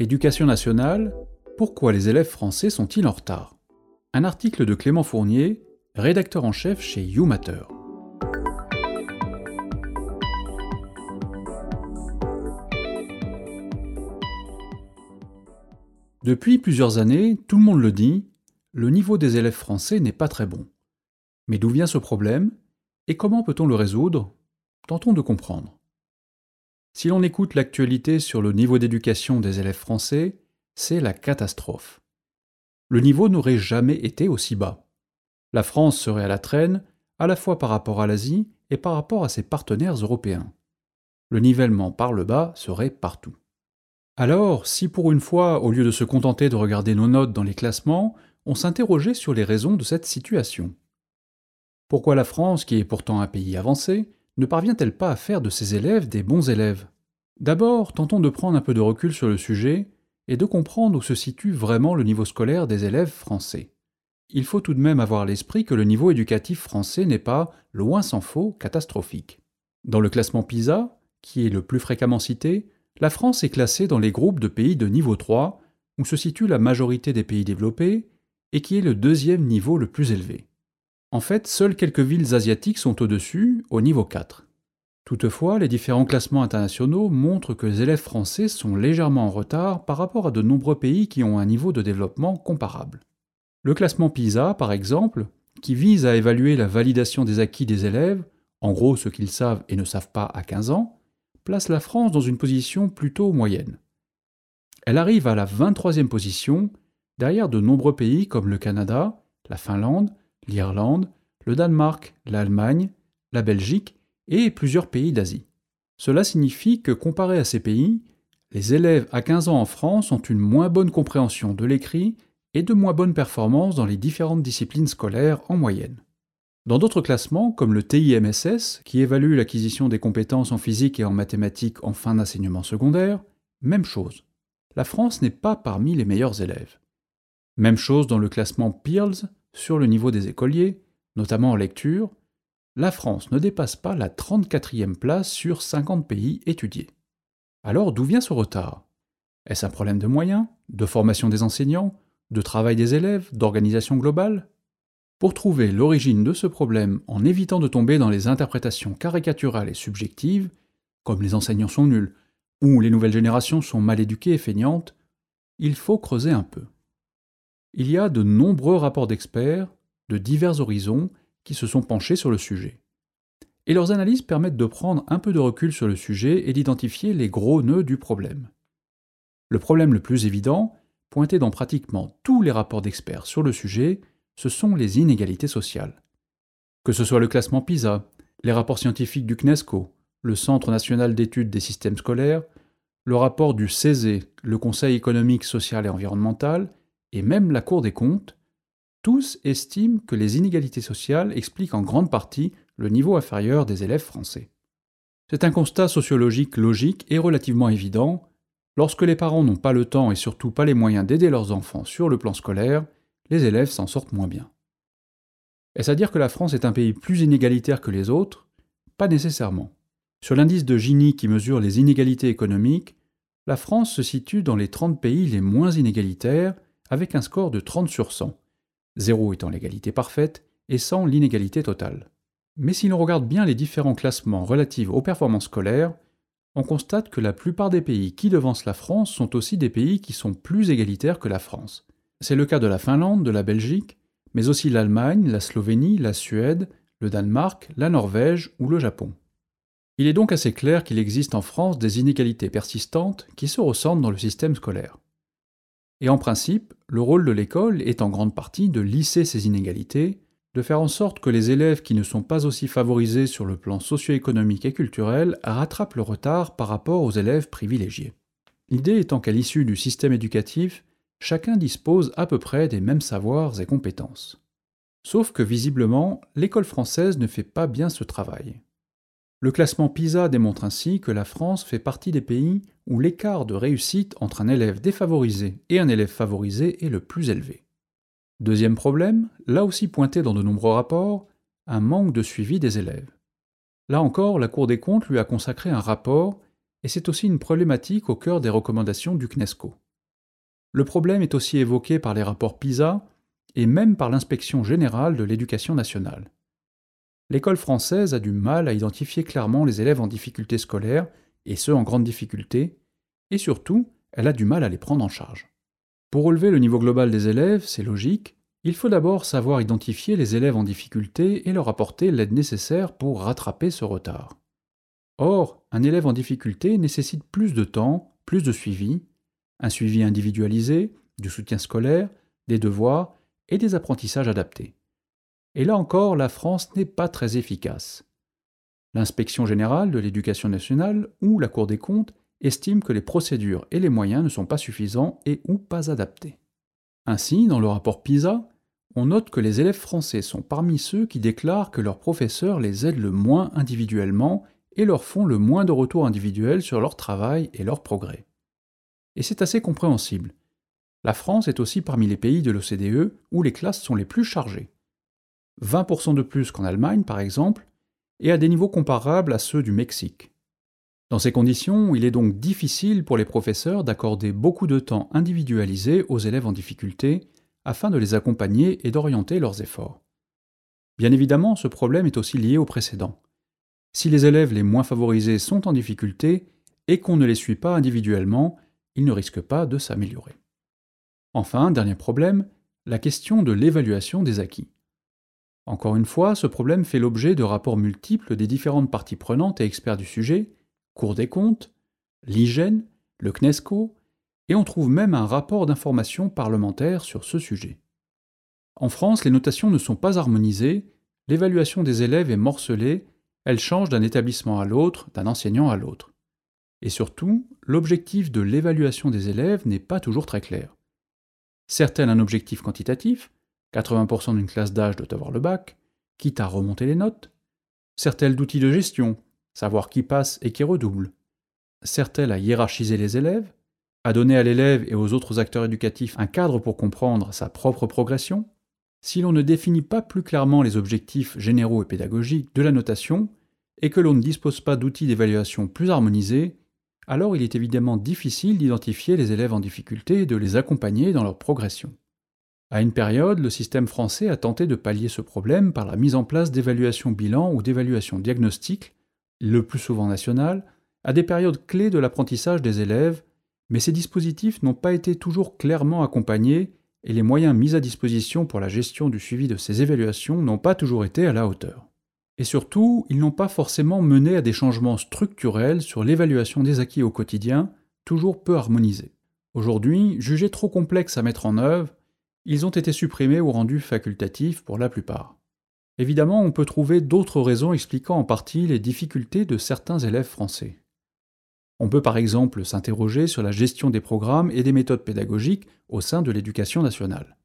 Éducation nationale, pourquoi les élèves français sont-ils en retard? Un article de Clément Fournier, rédacteur en chef chez YouMatter. Depuis plusieurs années, tout le monde le dit, le niveau des élèves français n'est pas très bon. Mais d'où vient ce problème et comment peut-on le résoudre? Tentons de comprendre. Si l'on écoute l'actualité sur le niveau d'éducation des élèves français, c'est la catastrophe. Le niveau n'aurait jamais été aussi bas. La France serait à la traîne, à la fois par rapport à l'Asie et par rapport à ses partenaires européens. Le nivellement par le bas serait partout. Alors, si pour une fois, au lieu de se contenter de regarder nos notes dans les classements, on s'interrogeait sur les raisons de cette situation? Pourquoi la France, qui est pourtant un pays avancé, ne parvient-elle pas à faire de ses élèves des bons élèves? D'abord, tentons de prendre un peu de recul sur le sujet et de comprendre où se situe vraiment le niveau scolaire des élèves français. Il faut tout de même avoir à l'esprit que le niveau éducatif français n'est pas, loin s'en faut, catastrophique. Dans le classement PISA, qui est le plus fréquemment cité, la France est classée dans les groupes de pays de niveau 3, où se situe la majorité des pays développés, et qui est le deuxième niveau le plus élevé. En fait, seules quelques villes asiatiques sont au-dessus, au niveau 4. Toutefois, les différents classements internationaux montrent que les élèves français sont légèrement en retard par rapport à de nombreux pays qui ont un niveau de développement comparable. Le classement PISA, par exemple, qui vise à évaluer la validation des acquis des élèves, en gros ce qu'ils savent et ne savent pas à 15 ans, place la France dans une position plutôt moyenne. Elle arrive à la 23e position, derrière de nombreux pays comme le Canada, la Finlande, l'Irlande, le Danemark, l'Allemagne, la Belgique et plusieurs pays d'Asie. Cela signifie que comparé à ces pays, les élèves à 15 ans en France ont une moins bonne compréhension de l'écrit et de moins bonnes performances dans les différentes disciplines scolaires en moyenne. Dans d'autres classements, comme le TIMSS, qui évalue l'acquisition des compétences en physique et en mathématiques en fin d'enseignement secondaire, même chose. La France n'est pas parmi les meilleurs élèves. Même chose dans le classement Pearls sur le niveau des écoliers, notamment en lecture, la France ne dépasse pas la 34e place sur 50 pays étudiés. Alors d'où vient ce retard? Est-ce un problème de moyens, de formation des enseignants, de travail des élèves, d'organisation globale? Pour trouver l'origine de ce problème en évitant de tomber dans les interprétations caricaturales et subjectives, comme les enseignants sont nuls, ou les nouvelles générations sont mal éduquées et feignantes, il faut creuser un peu. Il y a de nombreux rapports d'experts, de divers horizons, qui se sont penchés sur le sujet. Et leurs analyses permettent de prendre un peu de recul sur le sujet et d'identifier les gros nœuds du problème. Le problème le plus évident, pointé dans pratiquement tous les rapports d'experts sur le sujet, ce sont les inégalités sociales. Que ce soit le classement PISA, les rapports scientifiques du CNESCO, le Centre national d'études des systèmes scolaires, le rapport du CESE, le Conseil économique, social et environnemental, et même la Cour des comptes, tous estiment que les inégalités sociales expliquent en grande partie le niveau inférieur des élèves français. C'est un constat sociologique logique et relativement évident. Lorsque les parents n'ont pas le temps et surtout pas les moyens d'aider leurs enfants sur le plan scolaire, les élèves s'en sortent moins bien. Est-ce à dire que la France est un pays plus inégalitaire que les autres? Pas nécessairement. Sur l'indice de Gini qui mesure les inégalités économiques, la France se situe dans les 30 pays les moins inégalitaires, avec un score de 30 sur 100, 0 étant l'égalité parfaite et 100 l'inégalité totale. Mais si l'on regarde bien les différents classements relatifs aux performances scolaires, on constate que la plupart des pays qui devancent la France sont aussi des pays qui sont plus égalitaires que la France. C'est le cas de la Finlande, de la Belgique, mais aussi l'Allemagne, la Slovénie, la Suède, le Danemark, la Norvège ou le Japon. Il est donc assez clair qu'il existe en France des inégalités persistantes qui se ressentent dans le système scolaire. Et en principe, le rôle de l'école est en grande partie de lisser ces inégalités, de faire en sorte que les élèves qui ne sont pas aussi favorisés sur le plan socio-économique et culturel rattrapent le retard par rapport aux élèves privilégiés. L'idée étant qu'à l'issue du système éducatif, chacun dispose à peu près des mêmes savoirs et compétences. Sauf que visiblement, l'école française ne fait pas bien ce travail. Le classement PISA démontre ainsi que la France fait partie des pays où l'écart de réussite entre un élève défavorisé et un élève favorisé est le plus élevé. Deuxième problème, là aussi pointé dans de nombreux rapports, un manque de suivi des élèves. Là encore, la Cour des comptes lui a consacré un rapport, et c'est aussi une problématique au cœur des recommandations du CNESCO. Le problème est aussi évoqué par les rapports PISA et même par l'inspection générale de l'éducation nationale. L'école française a du mal à identifier clairement les élèves en difficulté scolaire, et ceux en grande difficulté, et surtout, elle a du mal à les prendre en charge. Pour relever le niveau global des élèves, c'est logique, il faut d'abord savoir identifier les élèves en difficulté et leur apporter l'aide nécessaire pour rattraper ce retard. Or, un élève en difficulté nécessite plus de temps, plus de suivi, un suivi individualisé, du soutien scolaire, des devoirs et des apprentissages adaptés. Et là encore, la France n'est pas très efficace. L'inspection générale de l'éducation nationale ou la Cour des comptes estiment que les procédures et les moyens ne sont pas suffisants et ou pas adaptés. Ainsi, dans le rapport PISA, on note que les élèves français sont parmi ceux qui déclarent que leurs professeurs les aident le moins individuellement et leur font le moins de retours individuels sur leur travail et leur progrès. Et c'est assez compréhensible. La France est aussi parmi les pays de l'OCDE où les classes sont les plus chargées. 20% de plus qu'en Allemagne, par exemple, et à des niveaux comparables à ceux du Mexique. Dans ces conditions, il est donc difficile pour les professeurs d'accorder beaucoup de temps individualisé aux élèves en difficulté afin de les accompagner et d'orienter leurs efforts. Bien évidemment, ce problème est aussi lié au précédent. Si les élèves les moins favorisés sont en difficulté et qu'on ne les suit pas individuellement, ils ne risquent pas de s'améliorer. Enfin, dernier problème, la question de l'évaluation des acquis. Encore une fois, ce problème fait l'objet de rapports multiples des différentes parties prenantes et experts du sujet, Cour des comptes, l'hygiène, le CNESCO, et on trouve même un rapport d'information parlementaire sur ce sujet. En France, les notations ne sont pas harmonisées, l'évaluation des élèves est morcelée, elle change d'un établissement à l'autre, d'un enseignant à l'autre. Et surtout, l'objectif de l'évaluation des élèves n'est pas toujours très clair. Certaines un objectif quantitatif, 80% d'une classe d'âge doit avoir le bac, quitte à remonter les notes. Sert-elle d'outil de gestion, savoir qui passe et qui redouble Sert-elle à hiérarchiser les élèves À donner à l'élève et aux autres acteurs éducatifs un cadre pour comprendre sa propre progression Si l'on ne définit pas plus clairement les objectifs généraux et pédagogiques de la notation, et que l'on ne dispose pas d'outils d'évaluation plus harmonisés, alors il est évidemment difficile d'identifier les élèves en difficulté et de les accompagner dans leur progression. À une période, le système français a tenté de pallier ce problème par la mise en place d'évaluations bilan ou d'évaluations diagnostiques, le plus souvent nationales, à des périodes clés de l'apprentissage des élèves, mais ces dispositifs n'ont pas été toujours clairement accompagnés et les moyens mis à disposition pour la gestion du suivi de ces évaluations n'ont pas toujours été à la hauteur. Et surtout, ils n'ont pas forcément mené à des changements structurels sur l'évaluation des acquis au quotidien, toujours peu harmonisés. Aujourd'hui, jugés trop complexes à mettre en œuvre, ils ont été supprimés ou rendus facultatifs pour la plupart. Évidemment, on peut trouver d'autres raisons expliquant en partie les difficultés de certains élèves français. On peut par exemple s'interroger sur la gestion des programmes et des méthodes pédagogiques au sein de l'éducation nationale.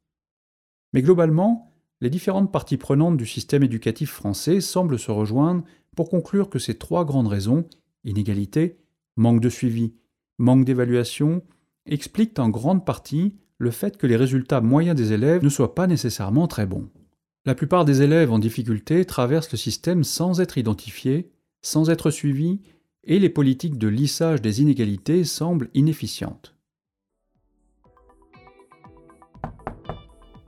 Mais globalement, les différentes parties prenantes du système éducatif français semblent se rejoindre pour conclure que ces trois grandes raisons, inégalité, manque de suivi, manque d'évaluation, expliquent en grande partie le fait que les résultats moyens des élèves ne soient pas nécessairement très bons. La plupart des élèves en difficulté traversent le système sans être identifiés, sans être suivis, et les politiques de lissage des inégalités semblent inefficientes.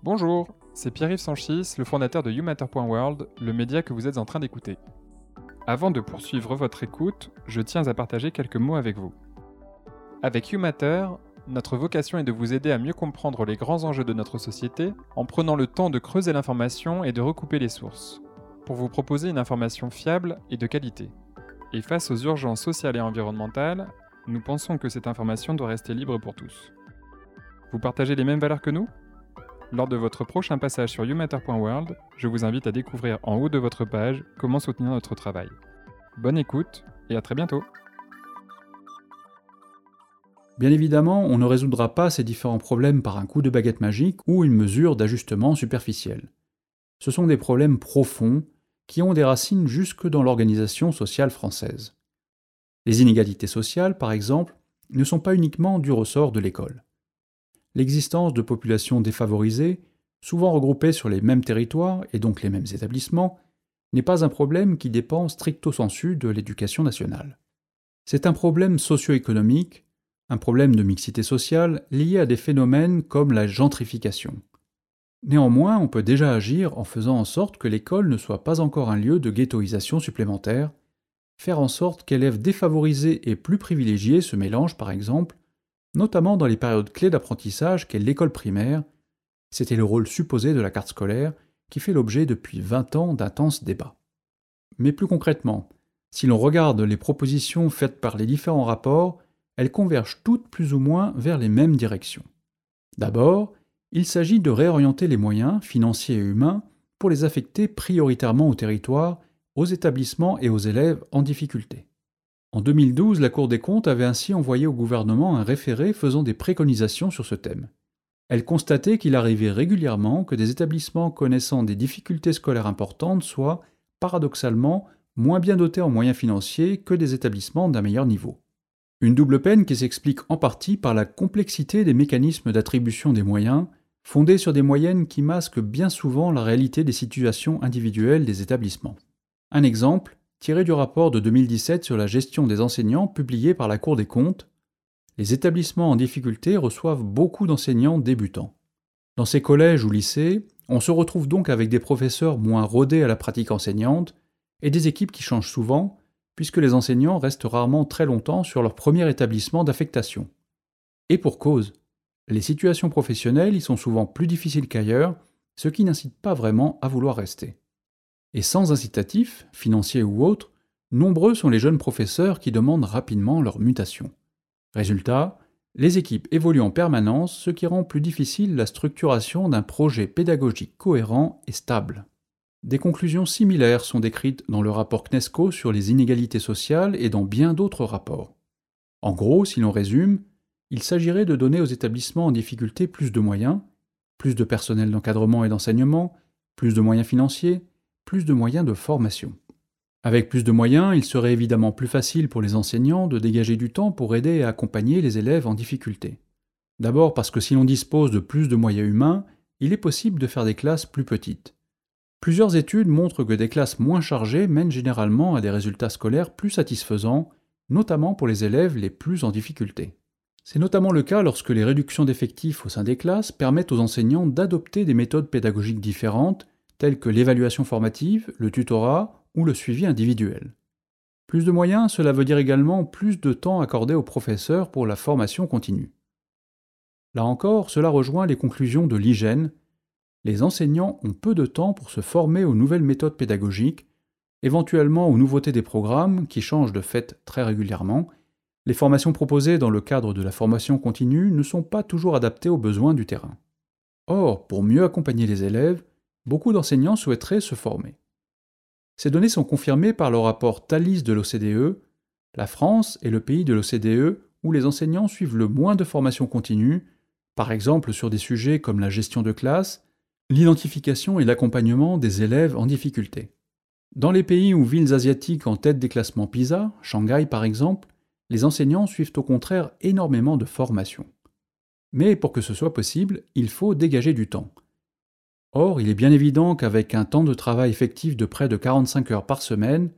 Bonjour, c'est Pierre-Yves Sanchis, le fondateur de YouMatter.world, le média que vous êtes en train d'écouter. Avant de poursuivre votre écoute, je tiens à partager quelques mots avec vous. Avec YouMatter, notre vocation est de vous aider à mieux comprendre les grands enjeux de notre société en prenant le temps de creuser l'information et de recouper les sources, pour vous proposer une information fiable et de qualité. Et face aux urgences sociales et environnementales, nous pensons que cette information doit rester libre pour tous. Vous partagez les mêmes valeurs que nous? Lors de votre prochain passage sur youmatter.world, je vous invite à découvrir en haut de votre page comment soutenir notre travail. Bonne écoute et à très bientôt Bien évidemment, on ne résoudra pas ces différents problèmes par un coup de baguette magique ou une mesure d'ajustement superficielle. Ce sont des problèmes profonds qui ont des racines jusque dans l'organisation sociale française. Les inégalités sociales, par exemple, ne sont pas uniquement du ressort de l'école. L'existence de populations défavorisées, souvent regroupées sur les mêmes territoires et donc les mêmes établissements, n'est pas un problème qui dépend stricto sensu de l'éducation nationale. C'est un problème socio-économique un problème de mixité sociale lié à des phénomènes comme la gentrification. Néanmoins, on peut déjà agir en faisant en sorte que l'école ne soit pas encore un lieu de ghettoisation supplémentaire, faire en sorte qu'élèves défavorisés et plus privilégiés se mélangent par exemple, notamment dans les périodes clés d'apprentissage qu'est l'école primaire, c'était le rôle supposé de la carte scolaire qui fait l'objet depuis 20 ans d'intenses débats. Mais plus concrètement, si l'on regarde les propositions faites par les différents rapports, elles convergent toutes plus ou moins vers les mêmes directions. D'abord, il s'agit de réorienter les moyens, financiers et humains, pour les affecter prioritairement au territoire, aux établissements et aux élèves en difficulté. En 2012, la Cour des comptes avait ainsi envoyé au gouvernement un référé faisant des préconisations sur ce thème. Elle constatait qu'il arrivait régulièrement que des établissements connaissant des difficultés scolaires importantes soient, paradoxalement, moins bien dotés en moyens financiers que des établissements d'un meilleur niveau. Une double peine qui s'explique en partie par la complexité des mécanismes d'attribution des moyens, fondés sur des moyennes qui masquent bien souvent la réalité des situations individuelles des établissements. Un exemple, tiré du rapport de 2017 sur la gestion des enseignants publié par la Cour des comptes, les établissements en difficulté reçoivent beaucoup d'enseignants débutants. Dans ces collèges ou lycées, on se retrouve donc avec des professeurs moins rodés à la pratique enseignante et des équipes qui changent souvent, puisque les enseignants restent rarement très longtemps sur leur premier établissement d'affectation. Et pour cause, les situations professionnelles y sont souvent plus difficiles qu'ailleurs, ce qui n'incite pas vraiment à vouloir rester. Et sans incitatif, financier ou autre, nombreux sont les jeunes professeurs qui demandent rapidement leur mutation. Résultat, les équipes évoluent en permanence, ce qui rend plus difficile la structuration d'un projet pédagogique cohérent et stable. Des conclusions similaires sont décrites dans le rapport CNESCO sur les inégalités sociales et dans bien d'autres rapports. En gros, si l'on résume, il s'agirait de donner aux établissements en difficulté plus de moyens, plus de personnel d'encadrement et d'enseignement, plus de moyens financiers, plus de moyens de formation. Avec plus de moyens, il serait évidemment plus facile pour les enseignants de dégager du temps pour aider et accompagner les élèves en difficulté. D'abord parce que si l'on dispose de plus de moyens humains, il est possible de faire des classes plus petites. Plusieurs études montrent que des classes moins chargées mènent généralement à des résultats scolaires plus satisfaisants, notamment pour les élèves les plus en difficulté. C'est notamment le cas lorsque les réductions d'effectifs au sein des classes permettent aux enseignants d'adopter des méthodes pédagogiques différentes, telles que l'évaluation formative, le tutorat ou le suivi individuel. Plus de moyens, cela veut dire également plus de temps accordé aux professeurs pour la formation continue. Là encore, cela rejoint les conclusions de l'hygiène, les enseignants ont peu de temps pour se former aux nouvelles méthodes pédagogiques, éventuellement aux nouveautés des programmes qui changent de fait très régulièrement. Les formations proposées dans le cadre de la formation continue ne sont pas toujours adaptées aux besoins du terrain. Or, pour mieux accompagner les élèves, beaucoup d'enseignants souhaiteraient se former. Ces données sont confirmées par le rapport TALIS de l'OCDE. La France est le pays de l'OCDE où les enseignants suivent le moins de formation continue, par exemple sur des sujets comme la gestion de classe, L'identification et l'accompagnement des élèves en difficulté. Dans les pays ou villes asiatiques en tête des classements PISA, Shanghai par exemple, les enseignants suivent au contraire énormément de formation. Mais pour que ce soit possible, il faut dégager du temps. Or, il est bien évident qu'avec un temps de travail effectif de près de 45 heures par semaine,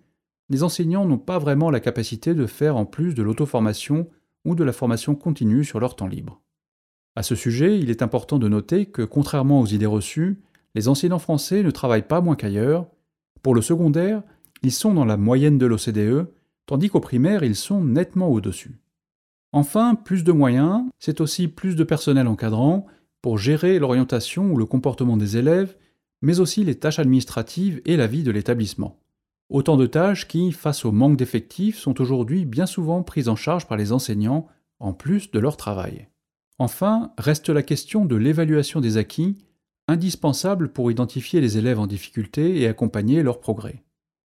les enseignants n'ont pas vraiment la capacité de faire en plus de l'auto-formation ou de la formation continue sur leur temps libre. À ce sujet, il est important de noter que, contrairement aux idées reçues, les enseignants français ne travaillent pas moins qu'ailleurs. Pour le secondaire, ils sont dans la moyenne de l'OCDE, tandis qu'au primaire, ils sont nettement au-dessus. Enfin, plus de moyens, c'est aussi plus de personnel encadrant pour gérer l'orientation ou le comportement des élèves, mais aussi les tâches administratives et la vie de l'établissement. Autant de tâches qui, face au manque d'effectifs, sont aujourd'hui bien souvent prises en charge par les enseignants, en plus de leur travail. Enfin, reste la question de l'évaluation des acquis, indispensable pour identifier les élèves en difficulté et accompagner leur progrès.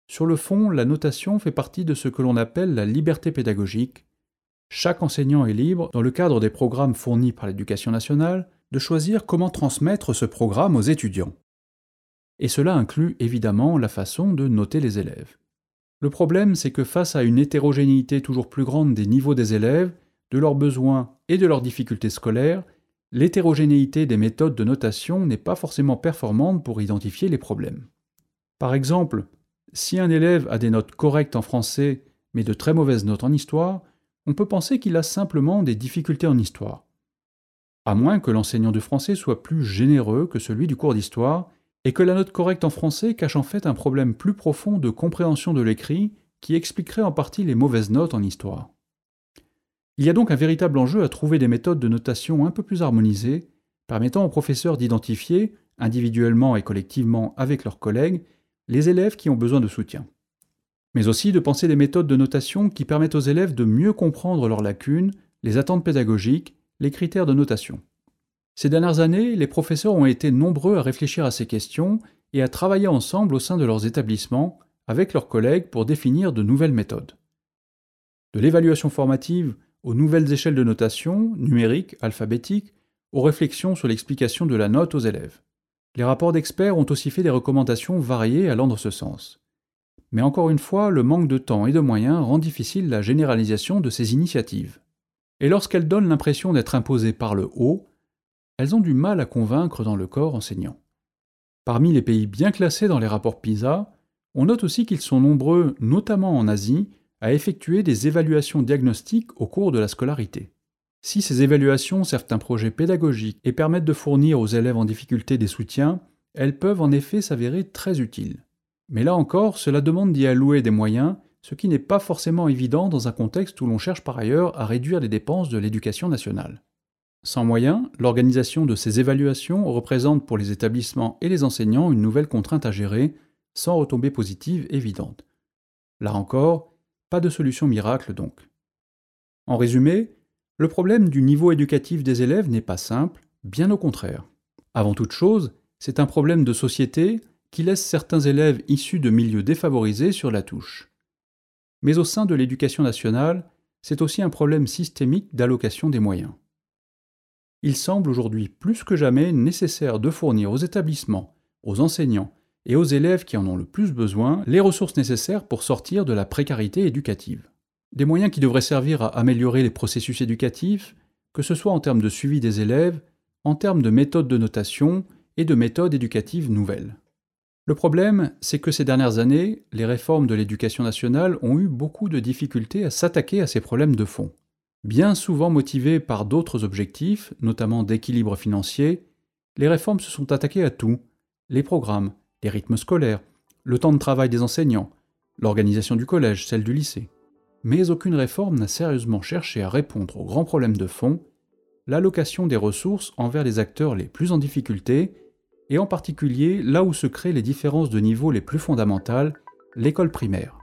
Sur le fond, la notation fait partie de ce que l'on appelle la liberté pédagogique. Chaque enseignant est libre, dans le cadre des programmes fournis par l'éducation nationale, de choisir comment transmettre ce programme aux étudiants. Et cela inclut évidemment la façon de noter les élèves. Le problème, c'est que face à une hétérogénéité toujours plus grande des niveaux des élèves, de leurs besoins et de leurs difficultés scolaires, l'hétérogénéité des méthodes de notation n'est pas forcément performante pour identifier les problèmes. Par exemple, si un élève a des notes correctes en français mais de très mauvaises notes en histoire, on peut penser qu'il a simplement des difficultés en histoire. À moins que l'enseignant de français soit plus généreux que celui du cours d'histoire, et que la note correcte en français cache en fait un problème plus profond de compréhension de l'écrit qui expliquerait en partie les mauvaises notes en histoire. Il y a donc un véritable enjeu à trouver des méthodes de notation un peu plus harmonisées, permettant aux professeurs d'identifier, individuellement et collectivement avec leurs collègues, les élèves qui ont besoin de soutien. Mais aussi de penser des méthodes de notation qui permettent aux élèves de mieux comprendre leurs lacunes, les attentes pédagogiques, les critères de notation. Ces dernières années, les professeurs ont été nombreux à réfléchir à ces questions et à travailler ensemble au sein de leurs établissements avec leurs collègues pour définir de nouvelles méthodes. De l'évaluation formative aux nouvelles échelles de notation, numériques, alphabétiques, aux réflexions sur l'explication de la note aux élèves. Les rapports d'experts ont aussi fait des recommandations variées allant dans ce sens. Mais encore une fois, le manque de temps et de moyens rend difficile la généralisation de ces initiatives. Et lorsqu'elles donnent l'impression d'être imposées par le haut, elles ont du mal à convaincre dans le corps enseignant. Parmi les pays bien classés dans les rapports PISA, on note aussi qu'ils sont nombreux, notamment en Asie, à effectuer des évaluations diagnostiques au cours de la scolarité. Si ces évaluations servent un projet pédagogique et permettent de fournir aux élèves en difficulté des soutiens, elles peuvent en effet s'avérer très utiles. Mais là encore, cela demande d'y allouer des moyens, ce qui n'est pas forcément évident dans un contexte où l'on cherche par ailleurs à réduire les dépenses de l'éducation nationale. Sans moyens, l'organisation de ces évaluations représente pour les établissements et les enseignants une nouvelle contrainte à gérer, sans retombées positives évidentes. Là encore, pas de solution miracle donc. En résumé, le problème du niveau éducatif des élèves n'est pas simple, bien au contraire. Avant toute chose, c'est un problème de société qui laisse certains élèves issus de milieux défavorisés sur la touche. Mais au sein de l'éducation nationale, c'est aussi un problème systémique d'allocation des moyens. Il semble aujourd'hui plus que jamais nécessaire de fournir aux établissements, aux enseignants et aux élèves qui en ont le plus besoin les ressources nécessaires pour sortir de la précarité éducative. Des moyens qui devraient servir à améliorer les processus éducatifs, que ce soit en termes de suivi des élèves, en termes de méthodes de notation et de méthodes éducatives nouvelles. Le problème, c'est que ces dernières années, les réformes de l'éducation nationale ont eu beaucoup de difficultés à s'attaquer à ces problèmes de fond. Bien souvent motivées par d'autres objectifs, notamment d'équilibre financier, les réformes se sont attaquées à tout, les programmes, les rythmes scolaires, le temps de travail des enseignants, l'organisation du collège, celle du lycée. Mais aucune réforme n'a sérieusement cherché à répondre aux grands problèmes de fond, l'allocation des ressources envers les acteurs les plus en difficulté, et en particulier là où se créent les différences de niveau les plus fondamentales, l'école primaire.